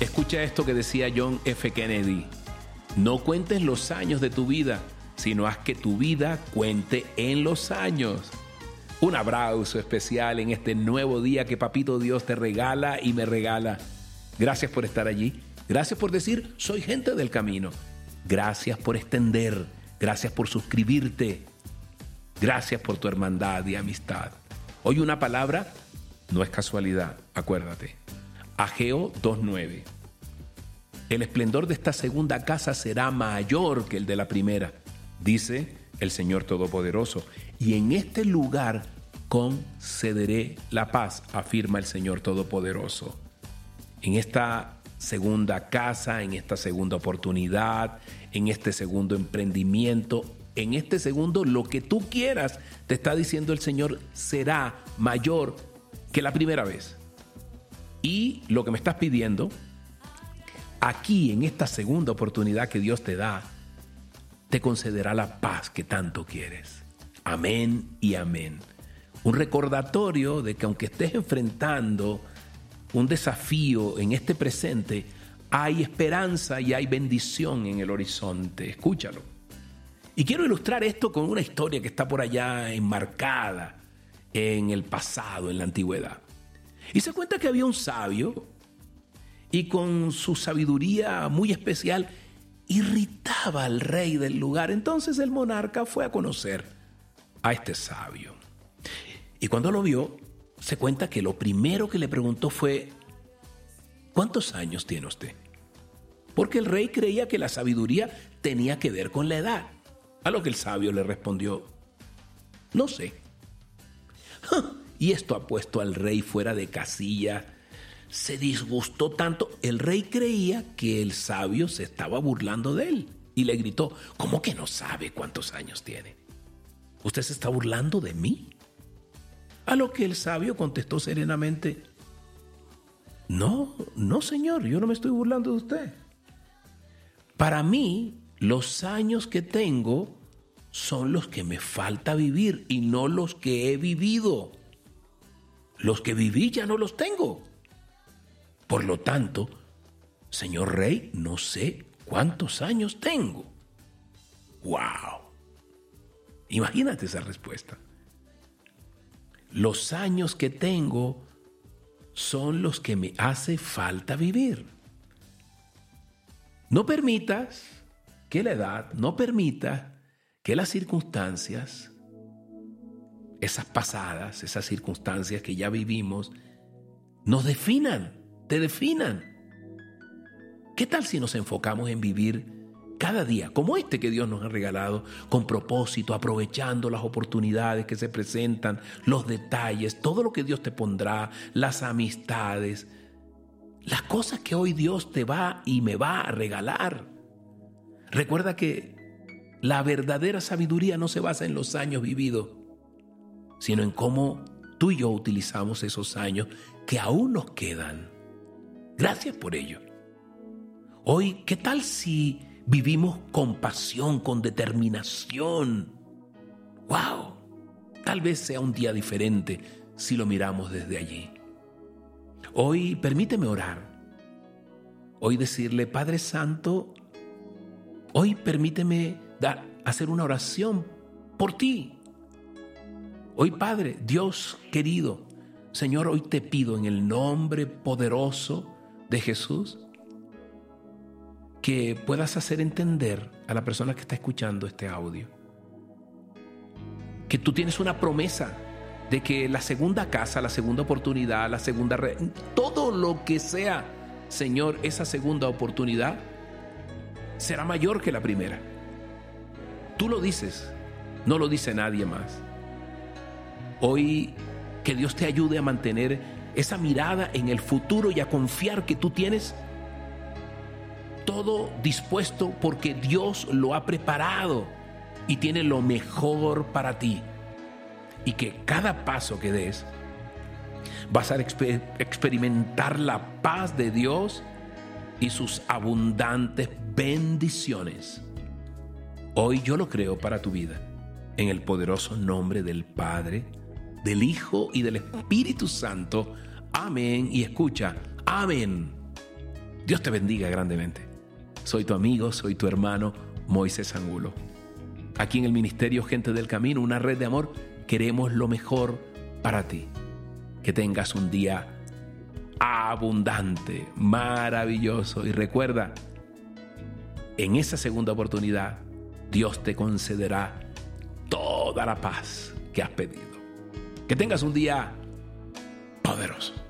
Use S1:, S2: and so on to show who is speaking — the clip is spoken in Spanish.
S1: Escucha esto que decía John F. Kennedy. No cuentes los años de tu vida, sino haz que tu vida cuente en los años. Un abrazo especial en este nuevo día que Papito Dios te regala y me regala. Gracias por estar allí. Gracias por decir, soy gente del camino. Gracias por extender. Gracias por suscribirte. Gracias por tu hermandad y amistad. Hoy una palabra no es casualidad, acuérdate. Ageo 2.9. El esplendor de esta segunda casa será mayor que el de la primera, dice el Señor Todopoderoso. Y en este lugar concederé la paz, afirma el Señor Todopoderoso. En esta segunda casa, en esta segunda oportunidad, en este segundo emprendimiento, en este segundo lo que tú quieras, te está diciendo el Señor, será mayor que la primera vez. Y lo que me estás pidiendo, aquí en esta segunda oportunidad que Dios te da, te concederá la paz que tanto quieres. Amén y amén. Un recordatorio de que aunque estés enfrentando un desafío en este presente, hay esperanza y hay bendición en el horizonte. Escúchalo. Y quiero ilustrar esto con una historia que está por allá enmarcada en el pasado, en la antigüedad. Y se cuenta que había un sabio y con su sabiduría muy especial irritaba al rey del lugar. Entonces el monarca fue a conocer a este sabio. Y cuando lo vio, se cuenta que lo primero que le preguntó fue, ¿cuántos años tiene usted? Porque el rey creía que la sabiduría tenía que ver con la edad. A lo que el sabio le respondió, no sé. Y esto ha puesto al rey fuera de casilla. Se disgustó tanto. El rey creía que el sabio se estaba burlando de él y le gritó, ¿cómo que no sabe cuántos años tiene? ¿Usted se está burlando de mí? A lo que el sabio contestó serenamente, no, no señor, yo no me estoy burlando de usted. Para mí, los años que tengo son los que me falta vivir y no los que he vivido. Los que viví ya no los tengo. Por lo tanto, señor rey, no sé cuántos años tengo. ¡Wow! Imagínate esa respuesta. Los años que tengo son los que me hace falta vivir. No permitas que la edad, no permita que las circunstancias esas pasadas, esas circunstancias que ya vivimos, nos definan, te definan. ¿Qué tal si nos enfocamos en vivir cada día como este que Dios nos ha regalado, con propósito, aprovechando las oportunidades que se presentan, los detalles, todo lo que Dios te pondrá, las amistades, las cosas que hoy Dios te va y me va a regalar? Recuerda que la verdadera sabiduría no se basa en los años vividos, sino en cómo tú y yo utilizamos esos años que aún nos quedan. Gracias por ello. Hoy, ¿qué tal si vivimos con pasión, con determinación? ¡Wow! Tal vez sea un día diferente si lo miramos desde allí. Hoy permíteme orar. Hoy decirle, Padre Santo, hoy permíteme dar, hacer una oración por ti, Hoy, Padre, Dios querido, Señor, hoy te pido en el nombre poderoso de Jesús que puedas hacer entender a la persona que está escuchando este audio que tú tienes una promesa de que la segunda casa, la segunda oportunidad, la segunda... todo lo que sea, Señor, esa segunda oportunidad será mayor que la primera. Tú lo dices, no lo dice nadie más. Hoy que Dios te ayude a mantener esa mirada en el futuro y a confiar que tú tienes todo dispuesto porque Dios lo ha preparado y tiene lo mejor para ti. Y que cada paso que des vas a experimentar la paz de Dios y sus abundantes bendiciones. Hoy yo lo creo para tu vida, en el poderoso nombre del Padre, del Hijo y del Espíritu Santo. Amén. Y escucha, amén. Dios te bendiga grandemente. Soy tu amigo, soy tu hermano, Moisés Angulo. Aquí en el Ministerio Gente del Camino, una red de amor, queremos lo mejor para ti. Que tengas un día abundante, maravilloso y recuerda, en esa segunda oportunidad, Dios te concederá toda la paz que has pedido. Que tengas un día poderoso.